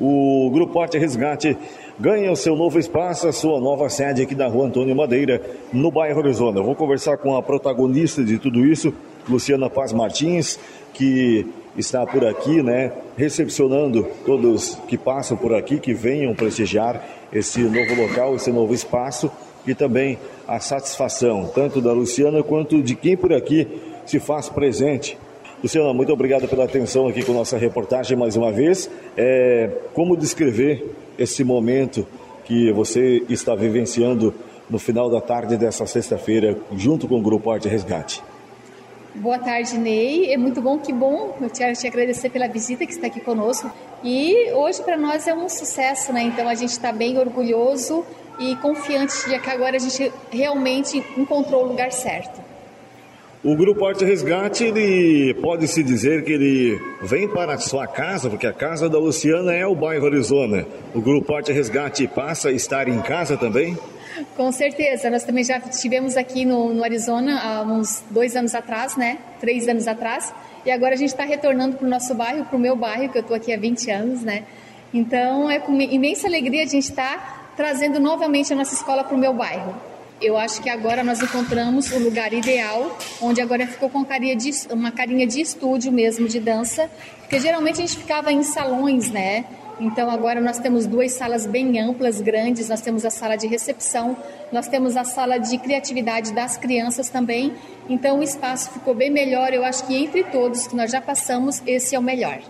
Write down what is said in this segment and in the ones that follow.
o Grupo Arte Resgate ganha o seu novo espaço, a sua nova sede aqui na rua Antônio Madeira, no bairro Arizona. Eu vou conversar com a protagonista de tudo isso, Luciana Paz Martins, que está por aqui, né, recepcionando todos que passam por aqui, que venham prestigiar esse novo local, esse novo espaço e também a satisfação, tanto da Luciana quanto de quem por aqui se faz presente. Luciana, muito obrigado pela atenção aqui com nossa reportagem mais uma vez. É, como descrever esse momento que você está vivenciando no final da tarde dessa sexta-feira, junto com o Grupo Arte Resgate? Boa tarde, Ney. É muito bom, que bom. Eu quero te agradecer pela visita que está aqui conosco. E hoje para nós é um sucesso, né? Então a gente está bem orgulhoso e confiante de que agora a gente realmente encontrou o lugar certo. O Grupo Arte Resgate, ele pode se dizer que ele vem para a sua casa, porque a casa da Luciana é o bairro Arizona. O Grupo Arte Resgate passa a estar em casa também? Com certeza, nós também já estivemos aqui no, no Arizona há uns dois anos atrás, né? Três anos atrás. E agora a gente está retornando para o nosso bairro, para o meu bairro, que eu estou aqui há 20 anos, né? Então é com imensa alegria a gente estar tá trazendo novamente a nossa escola para o meu bairro. Eu acho que agora nós encontramos o lugar ideal, onde agora ficou com uma carinha de estúdio mesmo, de dança, porque geralmente a gente ficava em salões, né? Então agora nós temos duas salas bem amplas, grandes. Nós temos a sala de recepção, nós temos a sala de criatividade das crianças também. Então o espaço ficou bem melhor. Eu acho que entre todos que nós já passamos, esse é o melhor.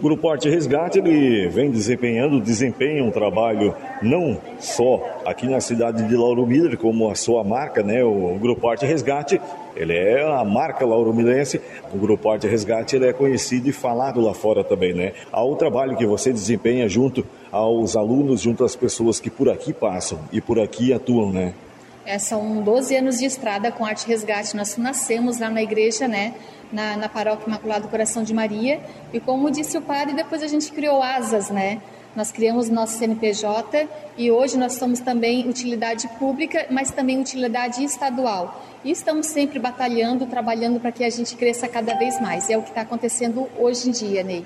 Grupo Arte Resgate ele vem desempenhando, desempenha um trabalho não só aqui na cidade de Lauro Miller, como a sua marca, né? O Grupo Arte Resgate, ele é a marca lauromilense. O Grupo Arte Resgate ele é conhecido e falado lá fora também, né? Há o trabalho que você desempenha junto aos alunos, junto às pessoas que por aqui passam e por aqui atuam, né? É, são 12 anos de estrada com Arte Resgate. Nós nascemos lá na igreja, né? Na, na paróquia Imaculado Coração de Maria. E como disse o padre, depois a gente criou asas, né? Nós criamos nosso CNPJ e hoje nós somos também utilidade pública, mas também utilidade estadual. E estamos sempre batalhando, trabalhando para que a gente cresça cada vez mais. É o que está acontecendo hoje em dia, Ney.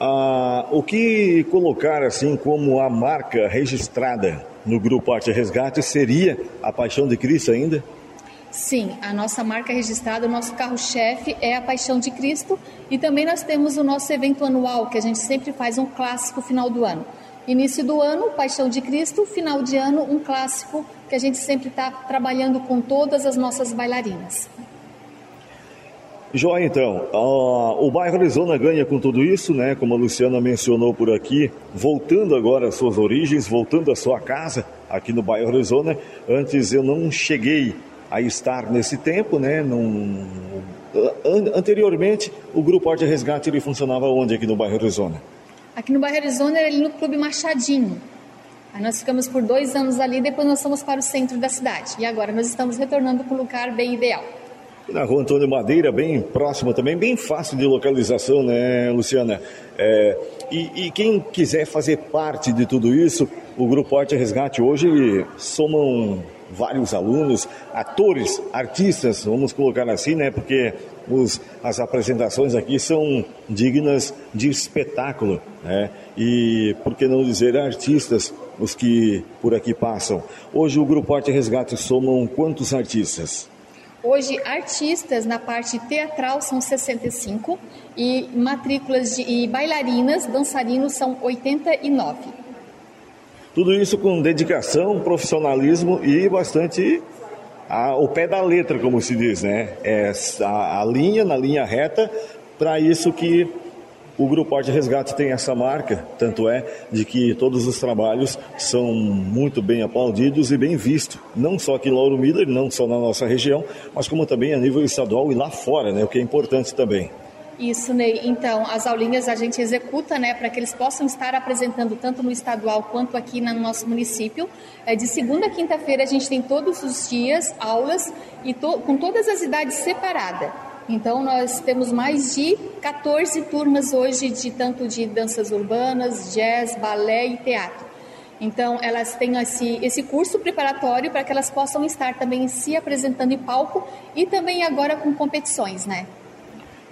Ah, o que colocar assim como a marca registrada no Grupo Arte Resgate seria a Paixão de Cristo ainda? Sim, a nossa marca registrada, o nosso carro-chefe é a Paixão de Cristo e também nós temos o nosso evento anual, que a gente sempre faz um clássico final do ano. Início do ano, Paixão de Cristo, final de ano, um clássico que a gente sempre está trabalhando com todas as nossas bailarinas. Joia, então. Uh, o bairro Arizona ganha com tudo isso, né? Como a Luciana mencionou por aqui, voltando agora às suas origens, voltando à sua casa aqui no bairro Arizona. Antes eu não cheguei a estar nesse tempo, né? Num, anteriormente, o Grupo Arte Resgate ele funcionava onde aqui no bairro Arizona? Aqui no bairro Arizona, ele no Clube Machadinho. Aí nós ficamos por dois anos ali, depois nós fomos para o centro da cidade. E agora nós estamos retornando para um lugar bem ideal. Na rua Antônio Madeira, bem próxima também, bem fácil de localização, né, Luciana? É, e, e, quem quiser fazer parte de tudo isso, o Grupo Arte Resgate hoje somam vários alunos, atores, artistas, vamos colocar assim, né? Porque os, as apresentações aqui são dignas de espetáculo, né? E por que não dizer artistas, os que por aqui passam. Hoje o Grupo Arte Resgate somam quantos artistas? Hoje, artistas na parte teatral são 65 e matrículas de, e bailarinas, dançarinos são 89. Tudo isso com dedicação, profissionalismo e bastante a, o pé da letra, como se diz, né? É a, a linha, na linha reta, para isso que o Grupo Arte Resgate tem essa marca, tanto é de que todos os trabalhos são muito bem aplaudidos e bem vistos, não só aqui em Lauro Miller, não só na nossa região, mas como também a nível estadual e lá fora, né? O que é importante também. Isso, Ney. Então, as aulinhas a gente executa, né, para que eles possam estar apresentando tanto no estadual quanto aqui no nosso município. É, de segunda a quinta-feira a gente tem todos os dias aulas e to com todas as idades separadas. Então, nós temos mais de 14 turmas hoje, de tanto de danças urbanas, jazz, balé e teatro. Então, elas têm esse, esse curso preparatório para que elas possam estar também se apresentando em palco e também agora com competições, né?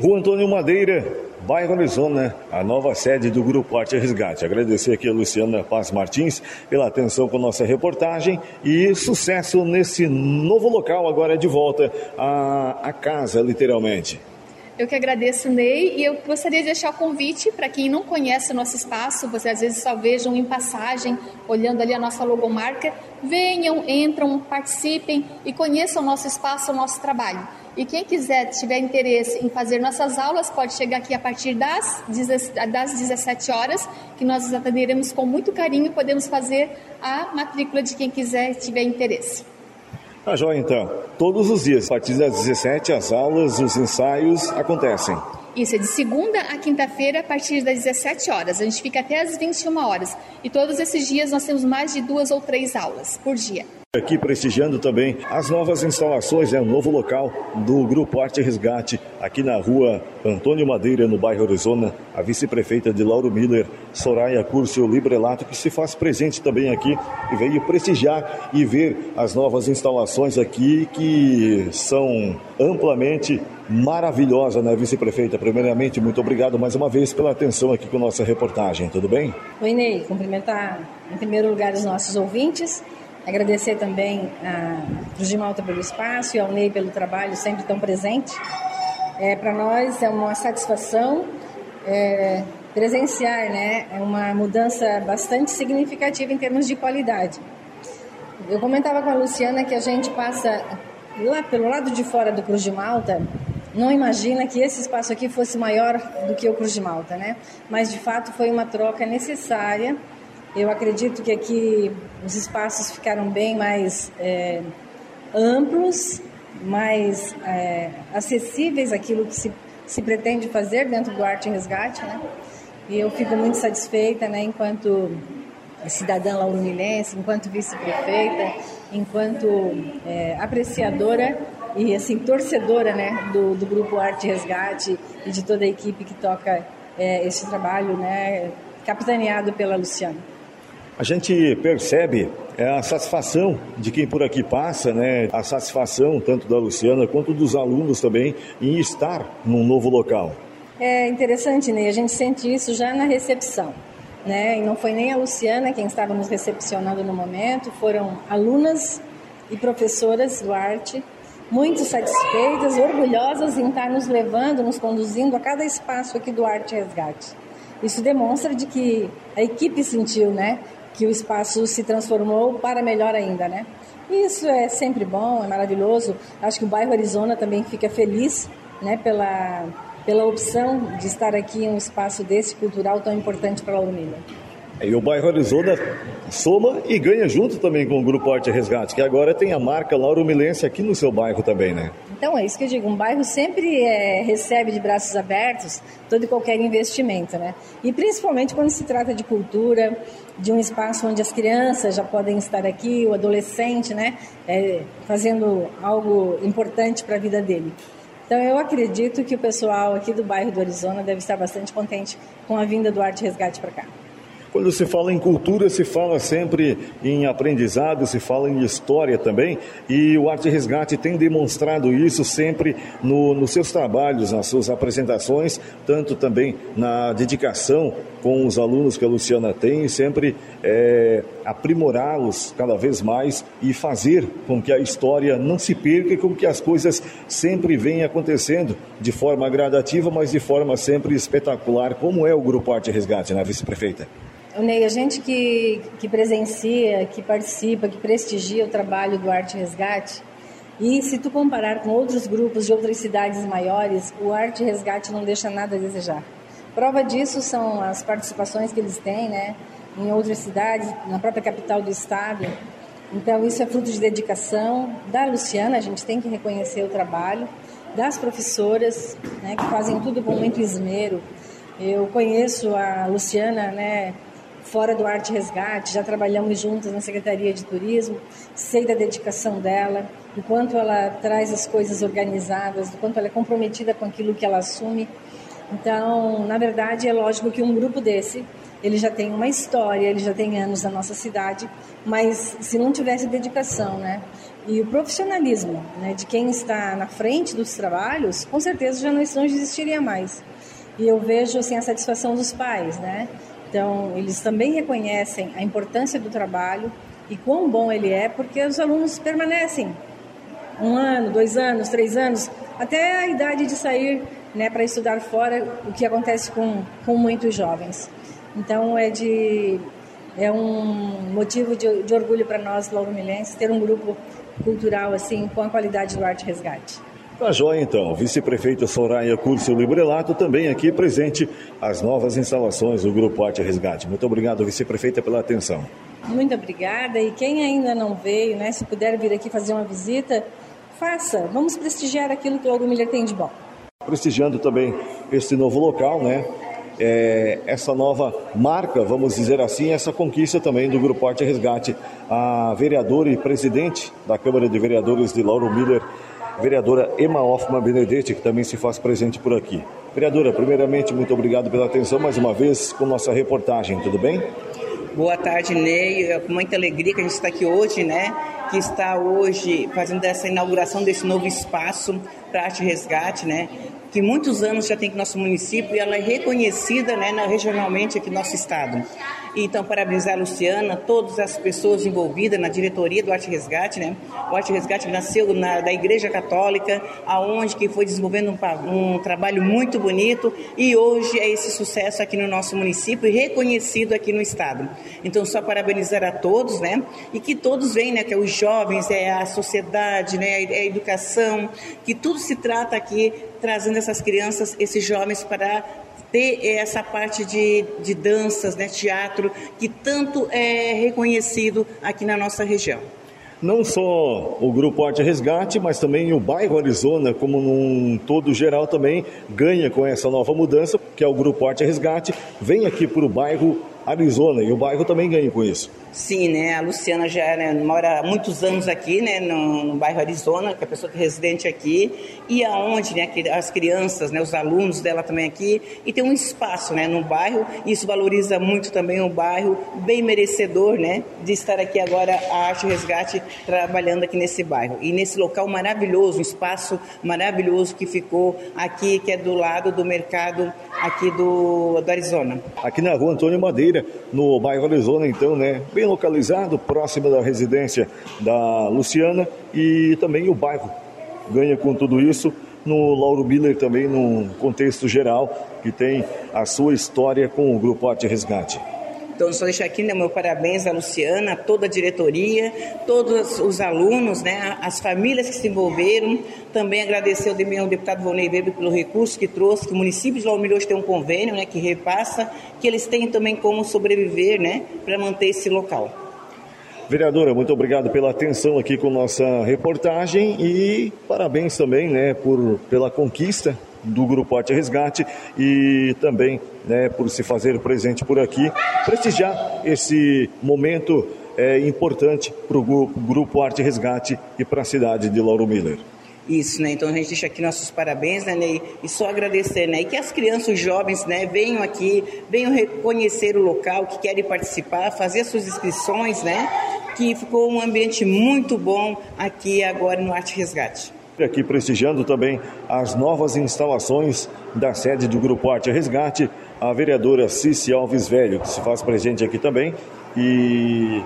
Rua Antônio Madeira, bairro Arizona, a nova sede do Grupo Arte Resgate. Agradecer aqui a Luciana Paz Martins pela atenção com nossa reportagem e sucesso nesse novo local, agora de volta à, à casa, literalmente. Eu que agradeço, Ney, e eu gostaria de deixar o convite para quem não conhece o nosso espaço, você às vezes só vejam em passagem, olhando ali a nossa logomarca, venham, entram, participem e conheçam o nosso espaço, o nosso trabalho. E quem quiser, tiver interesse em fazer nossas aulas, pode chegar aqui a partir das, das 17 horas, que nós atenderemos com muito carinho e podemos fazer a matrícula de quem quiser tiver interesse. Tá joia então. Todos os dias, a partir das 17, as aulas, os ensaios acontecem. Isso, é de segunda a quinta-feira, a partir das 17 horas. A gente fica até às 21 horas. E todos esses dias nós temos mais de duas ou três aulas por dia. Aqui prestigiando também as novas instalações, é né, um novo local do Grupo Arte Resgate, aqui na rua Antônio Madeira, no bairro Arizona, a vice-prefeita de Lauro Miller, Soraya Curcio Librelato, que se faz presente também aqui e veio prestigiar e ver as novas instalações aqui que são amplamente maravilhosas, né, vice-prefeita? Primeiramente, muito obrigado mais uma vez pela atenção aqui com nossa reportagem, tudo bem? Oi, Ney, cumprimentar em primeiro lugar os nossos ouvintes Agradecer também a Cruz Malta pelo espaço e ao Ney pelo trabalho sempre tão presente. É, Para nós é uma satisfação é, presenciar né, é uma mudança bastante significativa em termos de qualidade. Eu comentava com a Luciana que a gente passa lá pelo lado de fora do Cruz de Malta, não imagina que esse espaço aqui fosse maior do que o Cruz de Malta, né? Mas de fato foi uma troca necessária eu acredito que aqui os espaços ficaram bem mais é, amplos, mais é, acessíveis àquilo que se, se pretende fazer dentro do Arte e Resgate, né? E eu fico muito satisfeita, né, enquanto cidadã lauromilense, enquanto vice-prefeita, enquanto é, apreciadora e assim torcedora, né, do, do grupo Arte Resgate e de toda a equipe que toca é, esse trabalho, né, capitaneado pela Luciana. A gente percebe é, a satisfação de quem por aqui passa, né? A satisfação tanto da Luciana quanto dos alunos também em estar num novo local. É interessante, né? A gente sente isso já na recepção. Né? E não foi nem a Luciana quem estava nos recepcionando no momento, foram alunas e professoras do arte, muito satisfeitas, orgulhosas em estar nos levando, nos conduzindo a cada espaço aqui do Arte Resgate. Isso demonstra de que a equipe sentiu, né, que o espaço se transformou para melhor ainda, né? Isso é sempre bom, é maravilhoso. Acho que o bairro Arizona também fica feliz, né, pela pela opção de estar aqui em um espaço desse cultural tão importante para a Lauro E o bairro Arizona soma e ganha junto também com o Grupo Arte Resgate, que agora tem a marca Lauro Milense aqui no seu bairro também, né? Então é isso que eu digo, um bairro sempre é, recebe de braços abertos todo e qualquer investimento, né? E principalmente quando se trata de cultura, de um espaço onde as crianças já podem estar aqui, o adolescente, né? É, fazendo algo importante para a vida dele. Então eu acredito que o pessoal aqui do bairro do Arizona deve estar bastante contente com a vinda do Arte Resgate para cá. Quando se fala em cultura, se fala sempre em aprendizado, se fala em história também, e o Arte Resgate tem demonstrado isso sempre no, nos seus trabalhos, nas suas apresentações, tanto também na dedicação com os alunos que a Luciana tem, sempre é, aprimorá-los cada vez mais e fazer com que a história não se perca e com que as coisas sempre venham acontecendo de forma gradativa, mas de forma sempre espetacular, como é o Grupo Arte Resgate, né, vice-prefeita? Ney, a gente que, que presencia, que participa, que prestigia o trabalho do Arte Resgate, e se tu comparar com outros grupos de outras cidades maiores, o Arte Resgate não deixa nada a desejar. Prova disso são as participações que eles têm, né, em outras cidades, na própria capital do estado. Então isso é fruto de dedicação da Luciana, a gente tem que reconhecer o trabalho das professoras, né, que fazem tudo com muito esmero. Eu conheço a Luciana, né, fora do Arte Resgate, já trabalhamos juntas na Secretaria de Turismo, sei da dedicação dela, do quanto ela traz as coisas organizadas, do quanto ela é comprometida com aquilo que ela assume. Então, na verdade, é lógico que um grupo desse, ele já tem uma história, ele já tem anos na nossa cidade, mas se não tivesse dedicação, né, e o profissionalismo, né, de quem está na frente dos trabalhos, com certeza já não, não existiria mais. e eu vejo assim a satisfação dos pais, né? Então, eles também reconhecem a importância do trabalho e quão bom ele é, porque os alunos permanecem um ano, dois anos, três anos, até a idade de sair né, para estudar fora, o que acontece com, com muitos jovens. Então, é, de, é um motivo de, de orgulho para nós, lauromilenses, ter um grupo cultural assim com a qualidade do Arte Resgate. Tá joia então, vice-prefeita Soraya Curcio Librelato também aqui presente as novas instalações do Grupo Arte Resgate. Muito obrigado, vice-prefeita, pela atenção. Muito obrigada e quem ainda não veio, né, se puder vir aqui fazer uma visita, faça. Vamos prestigiar aquilo que o Lauro Miller tem de bom. Prestigiando também este novo local, né? É, essa nova marca, vamos dizer assim, essa conquista também do Grupo Arte Resgate. A vereadora e presidente da Câmara de Vereadores de Lauro Miller, vereadora Emma Hoffman Benedetti, que também se faz presente por aqui. Vereadora, primeiramente, muito obrigado pela atenção mais uma vez com nossa reportagem, tudo bem? Boa tarde, Ney. É com muita alegria que a gente está aqui hoje, né? Que está hoje fazendo essa inauguração desse novo espaço para arte resgate, né? que muitos anos já tem aqui no nosso município e ela é reconhecida né, regionalmente aqui no nosso estado. Então, parabenizar a Luciana, todas as pessoas envolvidas na diretoria do Arte Resgate, né? O Arte Resgate nasceu na, da Igreja Católica, aonde que foi desenvolvendo um, um, trabalho muito bonito e hoje é esse sucesso aqui no nosso município e reconhecido aqui no estado. Então, só parabenizar a todos, né? E que todos venham, né? Que é os jovens, é a sociedade, né? É a educação, que tudo se trata aqui trazendo essas crianças, esses jovens para ter essa parte de, de danças, né, teatro, que tanto é reconhecido aqui na nossa região. Não só o Grupo Arte Resgate, mas também o bairro Arizona, como num todo geral também, ganha com essa nova mudança, que é o Grupo Arte Resgate, vem aqui para o bairro Arizona e o bairro também ganha com isso. Sim, né? A Luciana já né, mora há muitos anos aqui, né? No, no, bairro Arizona, que é a pessoa que é residente aqui, e aonde, né? As crianças, né? Os alunos dela também aqui, e tem um espaço, né? No bairro, e isso valoriza muito também o bairro, bem merecedor, né? De estar aqui agora a Arte Resgate trabalhando aqui nesse bairro e nesse local maravilhoso, um espaço maravilhoso que ficou aqui, que é do lado do mercado aqui do, do Arizona. Aqui na rua Antônio Madeira, no bairro Arizona, então, né? Bem localizado, próximo da residência da Luciana e também o bairro ganha com tudo isso no Lauro Miller também num contexto geral que tem a sua história com o Grupo Arte Resgate. Então, só deixar aqui né, meu parabéns à Luciana, a toda a diretoria, todos os alunos, né, as famílias que se envolveram. Também agradecer ao deputado Volney Weber pelo recurso que trouxe, que o município de Laumilho hoje tem um convênio né, que repassa, que eles têm também como sobreviver né, para manter esse local. Vereadora, muito obrigado pela atenção aqui com nossa reportagem e parabéns também né, por, pela conquista do Grupo Arte Resgate e também né, por se fazer presente por aqui, prestigiar esse momento é, importante para o grupo, Arte Resgate e para a cidade de Lauro Miller. Isso, né? Então a gente deixa aqui nossos parabéns, né, Ney? E só agradecer, né? E que as crianças, os jovens, né, venham aqui, venham reconhecer o local, que querem participar, fazer suas inscrições, né? Que ficou um ambiente muito bom aqui agora no Arte Resgate. Aqui prestigiando também as novas instalações da sede do Grupo Arte Resgate, a vereadora Cici Alves Velho, que se faz presente aqui também. E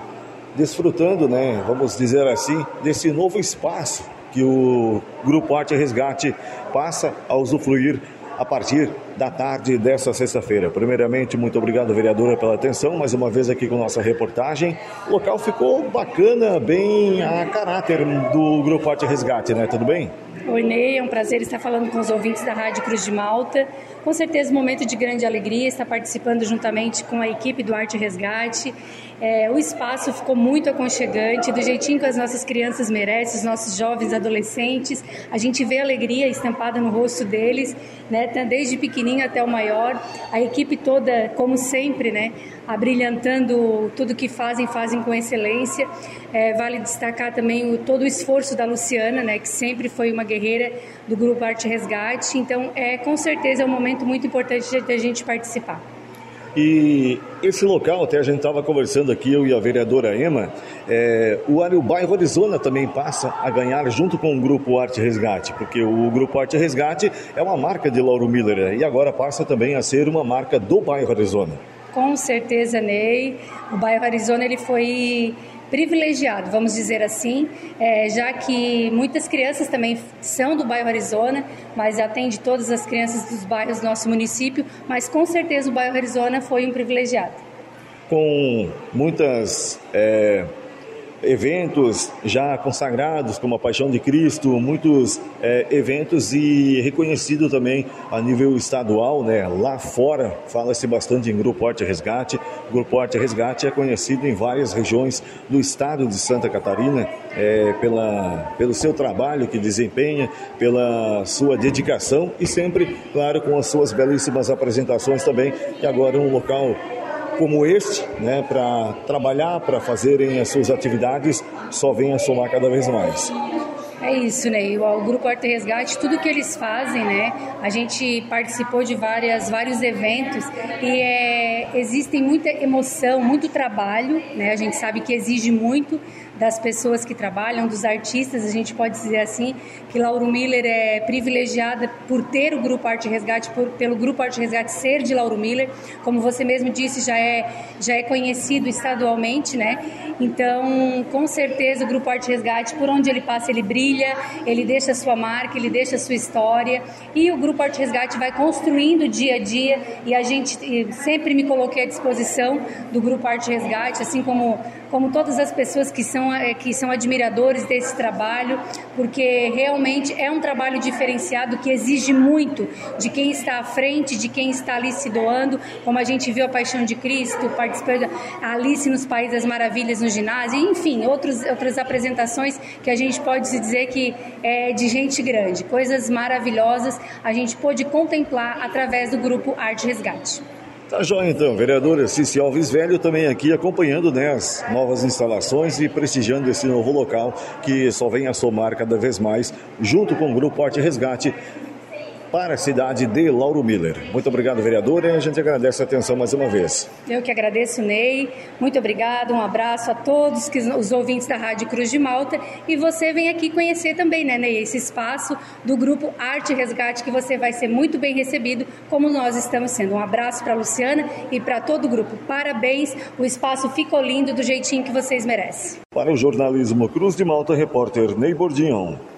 desfrutando, né, vamos dizer assim, desse novo espaço que o Grupo Arte Resgate passa a usufruir a partir da tarde dessa sexta-feira. Primeiramente, muito obrigado, vereadora, pela atenção, mais uma vez aqui com nossa reportagem. O local ficou bacana, bem a caráter do Grupo Arte Resgate, né? Tudo bem? Oi, Ney, é um prazer estar falando com os ouvintes da Rádio Cruz de Malta. Com certeza, um momento de grande alegria estar participando juntamente com a equipe do Arte Resgate. É, o espaço ficou muito aconchegante, do jeitinho que as nossas crianças merecem, os nossos jovens adolescentes. A gente vê a alegria estampada no rosto deles, né, desde pequenininho até o maior. A equipe toda, como sempre, né, abrilhantando tudo que fazem, fazem com excelência. É, vale destacar também o, todo o esforço da Luciana, né, que sempre foi uma guerreira do Grupo Arte Resgate. Então, é com certeza é um momento muito importante de a gente participar. E esse local, até a gente estava conversando aqui, eu e a vereadora Ema, é, o, o bairro Arizona também passa a ganhar junto com o Grupo Arte Resgate, porque o Grupo Arte Resgate é uma marca de Lauro Miller e agora passa também a ser uma marca do bairro Arizona. Com certeza, Ney. O bairro Arizona ele foi privilegiado, vamos dizer assim, é, já que muitas crianças também são do bairro Arizona, mas atende todas as crianças dos bairros do nosso município, mas com certeza o bairro Arizona foi um privilegiado. Com muitas é eventos já consagrados como a Paixão de Cristo, muitos é, eventos e reconhecido também a nível estadual, né? Lá fora fala-se bastante em Grupo Arte Resgate. Grupo Arte Resgate é conhecido em várias regiões do estado de Santa Catarina é, pela, pelo seu trabalho que desempenha, pela sua dedicação e sempre, claro, com as suas belíssimas apresentações também. E agora um local como este, né, para trabalhar, para fazerem as suas atividades, só vem a somar cada vez mais. É isso, né? O, Grupo Arte Resgate, tudo que eles fazem, né? A gente participou de várias, vários eventos e é, existem muita emoção, muito trabalho, né? A gente sabe que exige muito das pessoas que trabalham, dos artistas, a gente pode dizer assim, que Lauro Miller é privilegiada por ter o Grupo Arte Resgate, por, pelo Grupo Arte Resgate ser de Lauro Miller, como você mesmo disse, já é, já é conhecido estadualmente, né? Então, com certeza, o Grupo Arte Resgate, por onde ele passa, ele brilha, ele deixa a sua marca, ele deixa a sua história, e o Grupo Arte Resgate vai construindo dia a dia, e a gente sempre me coloquei à disposição do Grupo Arte Resgate, assim como, como todas as pessoas que são é, que são admiradores desse trabalho, porque realmente é um trabalho diferenciado que exige muito de quem está à frente, de quem está ali se doando, como a gente viu a Paixão de Cristo, participando Alice nos Países das Maravilhas no ginásio, enfim, outros, outras apresentações que a gente pode dizer que é de gente grande, coisas maravilhosas a gente pôde contemplar através do grupo Arte Resgate. Tá joia então, vereadora Cici Alves Velho também aqui acompanhando né, as novas instalações e prestigiando esse novo local que só vem a somar cada vez mais, junto com o Grupo Arte Resgate, para a cidade de Lauro Miller. Muito obrigado, vereadora, e a gente agradece a atenção mais uma vez. Eu que agradeço, Ney. Muito obrigado, um abraço a todos que, os ouvintes da Rádio Cruz de Malta. E você vem aqui conhecer também, né, Ney, esse espaço do grupo Arte Resgate, que você vai ser muito bem recebido, como nós estamos sendo. Um abraço para a Luciana e para todo o grupo. Parabéns, o espaço ficou lindo do jeitinho que vocês merecem. Para o jornalismo Cruz de Malta, repórter Ney Bordignon.